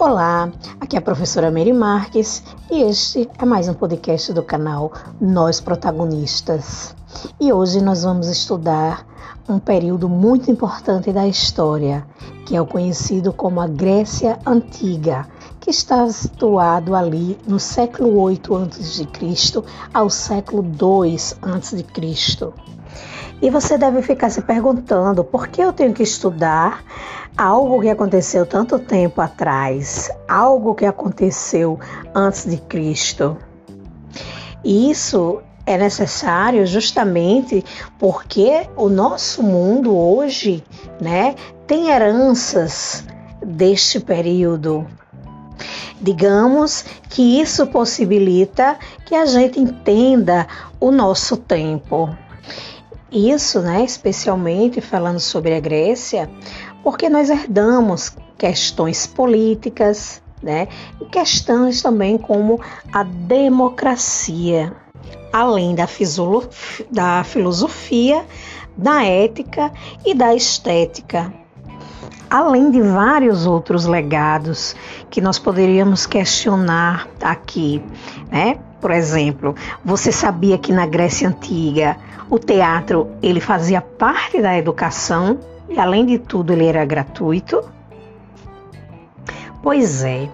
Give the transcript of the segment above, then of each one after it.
Olá, aqui é a professora Mary Marques e este é mais um podcast do canal Nós Protagonistas. E hoje nós vamos estudar um período muito importante da história, que é o conhecido como a Grécia Antiga, que está situado ali no século 8 a.C. ao século 2 a.C. E você deve ficar se perguntando por que eu tenho que estudar algo que aconteceu tanto tempo atrás, algo que aconteceu antes de Cristo. Isso é necessário justamente porque o nosso mundo hoje, né, tem heranças deste período. Digamos que isso possibilita que a gente entenda o nosso tempo. Isso, né, especialmente falando sobre a Grécia, porque nós herdamos questões políticas, né, e questões também como a democracia, além da, da filosofia, da ética e da estética, além de vários outros legados que nós poderíamos questionar aqui, né? Por exemplo, você sabia que na Grécia antiga o teatro ele fazia parte da educação e além de tudo ele era gratuito? Pois é.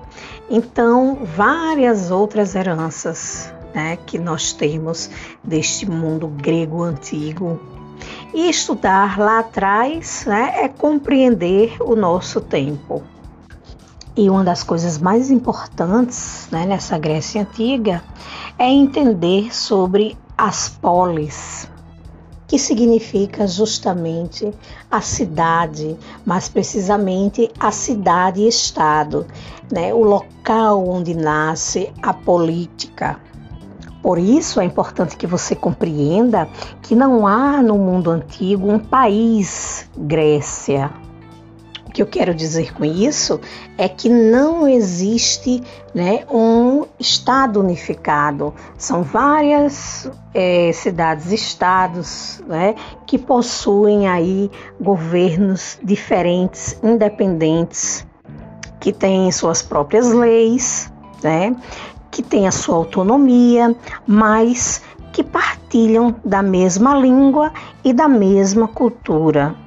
Então, várias outras heranças né, que nós temos deste mundo grego antigo. E estudar lá atrás né, é compreender o nosso tempo. E uma das coisas mais importantes né, nessa Grécia Antiga é entender sobre as polis, que significa justamente a cidade, mais precisamente a cidade-estado, né? o local onde nasce a política. Por isso é importante que você compreenda que não há no mundo antigo um país Grécia, que eu quero dizer com isso é que não existe né, um Estado unificado. São várias é, cidades-estados né, que possuem aí governos diferentes, independentes, que têm suas próprias leis, né, que têm a sua autonomia, mas que partilham da mesma língua e da mesma cultura.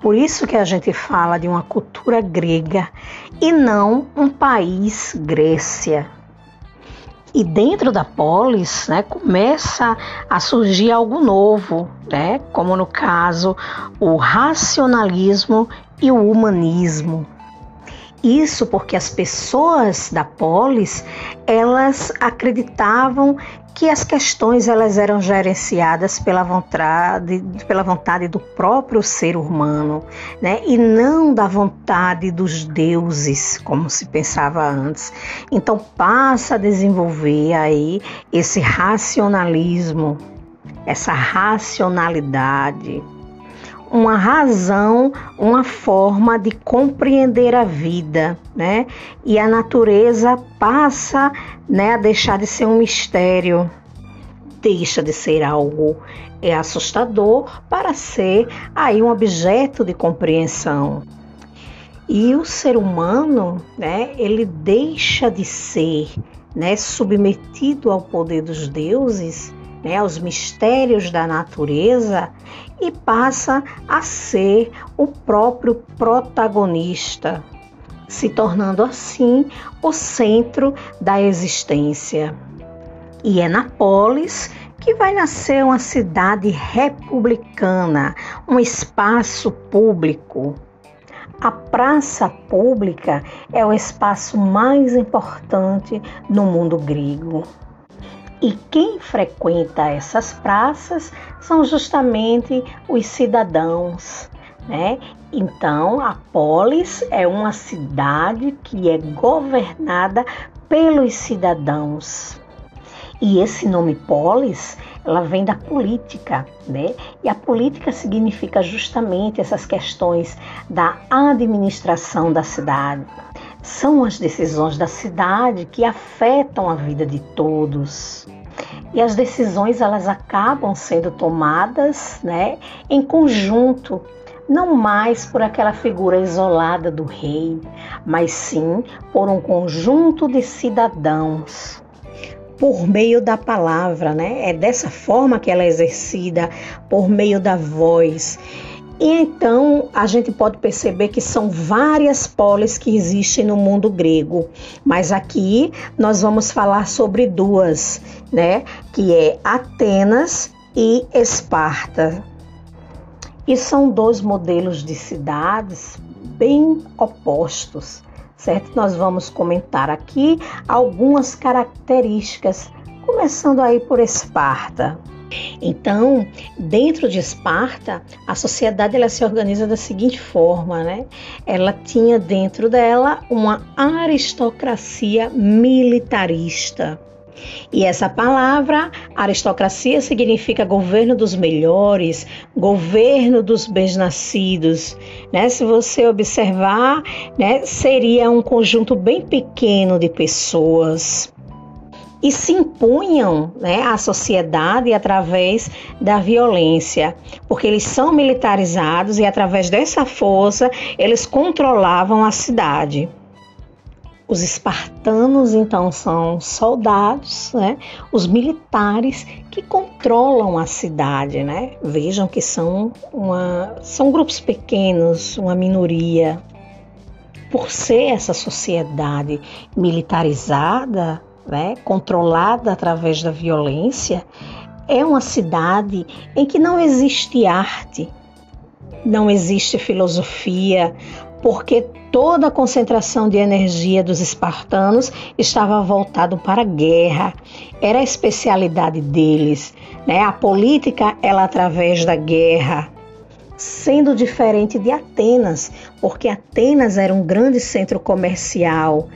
Por isso que a gente fala de uma cultura grega e não um país Grécia. E dentro da polis, né, começa a surgir algo novo, né, como no caso o racionalismo e o humanismo. Isso porque as pessoas da polis, elas acreditavam que as questões elas eram gerenciadas pela vontade, pela vontade do próprio ser humano, né? E não da vontade dos deuses, como se pensava antes. Então passa a desenvolver aí esse racionalismo, essa racionalidade uma razão, uma forma de compreender a vida, né? E a natureza passa, né, a deixar de ser um mistério, deixa de ser algo é assustador para ser aí um objeto de compreensão. E o ser humano, né, ele deixa de ser, né, submetido ao poder dos deuses né, aos mistérios da natureza e passa a ser o próprio protagonista, se tornando assim o centro da existência. E é na polis que vai nascer uma cidade republicana, um espaço público. A praça pública é o espaço mais importante no mundo grego. E quem frequenta essas praças são justamente os cidadãos, né? Então, a polis é uma cidade que é governada pelos cidadãos. E esse nome polis, ela vem da política, né? E a política significa justamente essas questões da administração da cidade. São as decisões da cidade que afetam a vida de todos. E as decisões elas acabam sendo tomadas, né, em conjunto, não mais por aquela figura isolada do rei, mas sim por um conjunto de cidadãos. Por meio da palavra, né? É dessa forma que ela é exercida, por meio da voz. E então a gente pode perceber que são várias polis que existem no mundo grego, mas aqui nós vamos falar sobre duas, né? Que é Atenas e Esparta. E são dois modelos de cidades bem opostos, certo? Nós vamos comentar aqui algumas características, começando aí por Esparta. Então, dentro de Esparta, a sociedade ela se organiza da seguinte forma, né? Ela tinha dentro dela uma aristocracia militarista. E essa palavra, aristocracia, significa governo dos melhores, governo dos bem-nascidos. Né? Se você observar, né, seria um conjunto bem pequeno de pessoas e se impunham né, à sociedade através da violência, porque eles são militarizados e através dessa força eles controlavam a cidade. Os espartanos, então, são soldados, né? os militares que controlam a cidade. Né? Vejam que são, uma, são grupos pequenos, uma minoria. Por ser essa sociedade militarizada, né, controlada através da violência, é uma cidade em que não existe arte, não existe filosofia, porque toda a concentração de energia dos espartanos estava voltado para a guerra. Era a especialidade deles, né? A política ela através da guerra, sendo diferente de Atenas, porque Atenas era um grande centro comercial.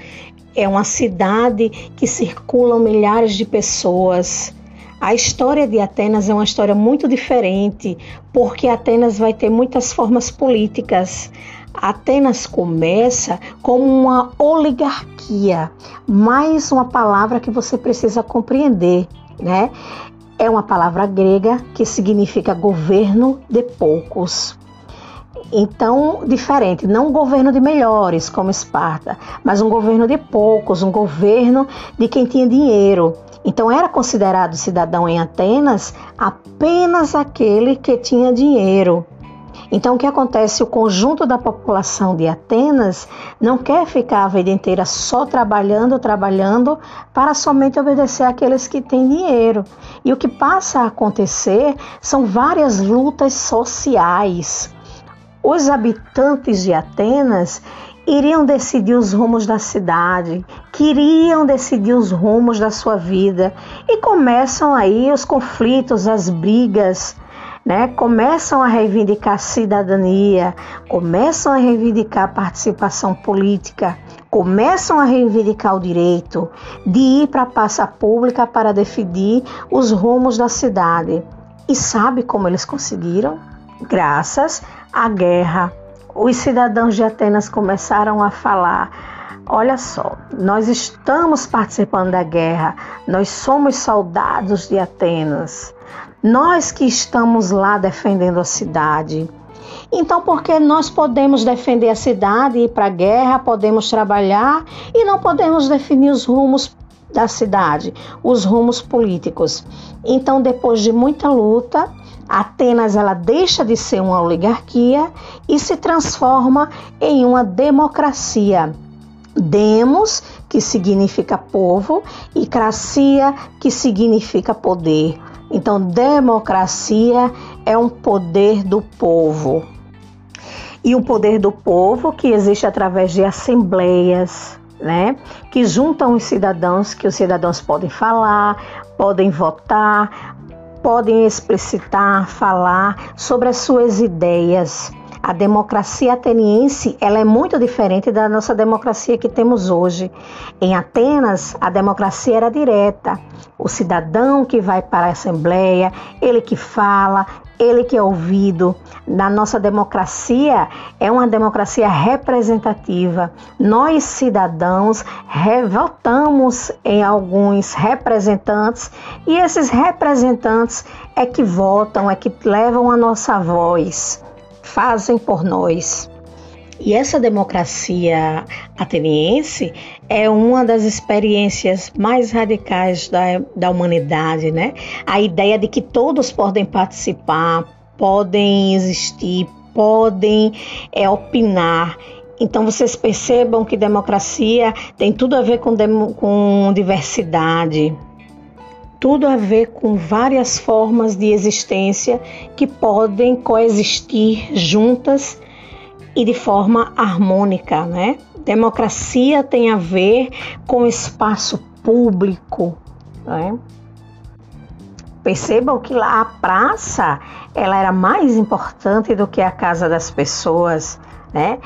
É uma cidade que circulam milhares de pessoas. A história de Atenas é uma história muito diferente, porque Atenas vai ter muitas formas políticas. Atenas começa como uma oligarquia, mais uma palavra que você precisa compreender, né? É uma palavra grega que significa governo de poucos. Então, diferente, não um governo de melhores como Esparta, mas um governo de poucos, um governo de quem tinha dinheiro. Então, era considerado cidadão em Atenas apenas aquele que tinha dinheiro. Então, o que acontece? O conjunto da população de Atenas não quer ficar a vida inteira só trabalhando, trabalhando, para somente obedecer àqueles que têm dinheiro. E o que passa a acontecer são várias lutas sociais. Os habitantes de Atenas iriam decidir os rumos da cidade, queriam decidir os rumos da sua vida e começam aí os conflitos, as brigas, né, começam a reivindicar cidadania, começam a reivindicar participação política, começam a reivindicar o direito de ir para a praça pública para definir os rumos da cidade. E sabe como eles conseguiram? Graças à guerra. Os cidadãos de Atenas começaram a falar: Olha só, nós estamos participando da guerra, nós somos soldados de Atenas, nós que estamos lá defendendo a cidade. Então, porque nós podemos defender a cidade e ir para a guerra, podemos trabalhar e não podemos definir os rumos da cidade, os rumos políticos. Então, depois de muita luta, Atenas ela deixa de ser uma oligarquia e se transforma em uma democracia. Demos, que significa povo, e cracia, que significa poder. Então, democracia é um poder do povo. E o poder do povo que existe através de assembleias, né? Que juntam os cidadãos, que os cidadãos podem falar, podem votar, podem explicitar, falar sobre as suas ideias. A democracia ateniense ela é muito diferente da nossa democracia que temos hoje. Em Atenas, a democracia era direta. O cidadão que vai para a assembleia, ele que fala, ele que é ouvido. Na nossa democracia é uma democracia representativa. Nós, cidadãos, votamos em alguns representantes e esses representantes é que votam, é que levam a nossa voz. fazem por nós. E essa democracia ateniense é uma das experiências mais radicais da, da humanidade, né? A ideia de que todos podem participar, podem existir, podem é, opinar. Então vocês percebam que democracia tem tudo a ver com, com diversidade, tudo a ver com várias formas de existência que podem coexistir juntas e de forma harmônica, né? Democracia tem a ver com espaço público, né? Percebam que lá a praça ela era mais importante do que a casa das pessoas, né?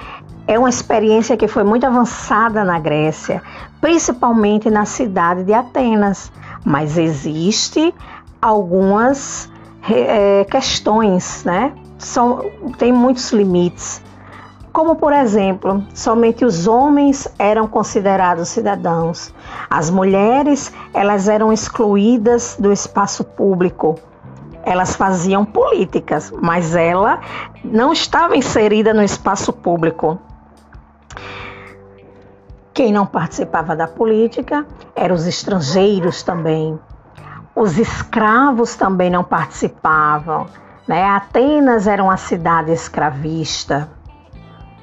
É uma experiência que foi muito avançada na Grécia, principalmente na cidade de Atenas, mas existe algumas é, questões, né? São, tem muitos limites como por exemplo, somente os homens eram considerados cidadãos. As mulheres, elas eram excluídas do espaço público. Elas faziam políticas, mas ela não estava inserida no espaço público. Quem não participava da política eram os estrangeiros também. Os escravos também não participavam. Né? Atenas era uma cidade escravista.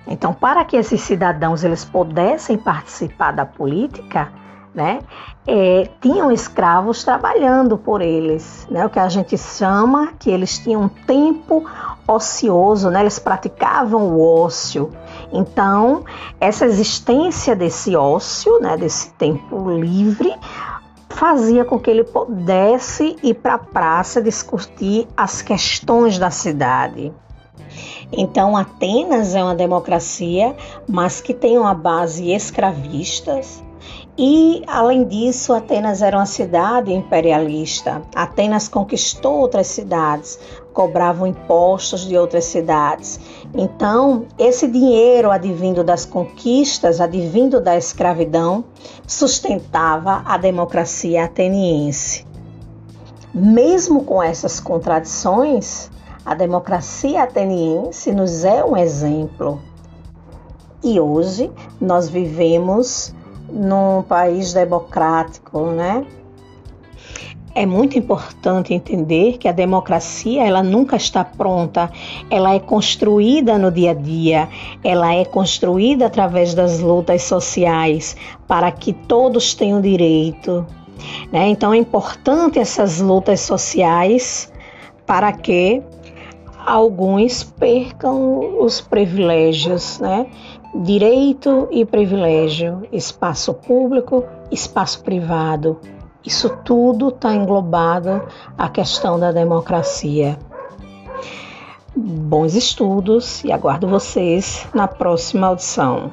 Então, para que esses cidadãos eles pudessem participar da política, né, é, tinham escravos trabalhando por eles, né, o que a gente chama que eles tinham tempo ocioso, né, eles praticavam o ócio. Então, essa existência desse ócio, né, desse tempo livre, fazia com que ele pudesse ir para a praça discutir as questões da cidade. Então, Atenas é uma democracia, mas que tem uma base escravista. E, além disso, Atenas era uma cidade imperialista. Atenas conquistou outras cidades, cobravam impostos de outras cidades. Então, esse dinheiro advindo das conquistas, advindo da escravidão, sustentava a democracia ateniense. Mesmo com essas contradições, a democracia ateniense nos é um exemplo. E hoje nós vivemos num país democrático, né? É muito importante entender que a democracia ela nunca está pronta, ela é construída no dia a dia, ela é construída através das lutas sociais para que todos tenham direito. Né? Então é importante essas lutas sociais para que alguns percam os privilégios, né? Direito e privilégio, espaço público, espaço privado. Isso tudo está englobado a questão da democracia. Bons estudos e aguardo vocês na próxima audição.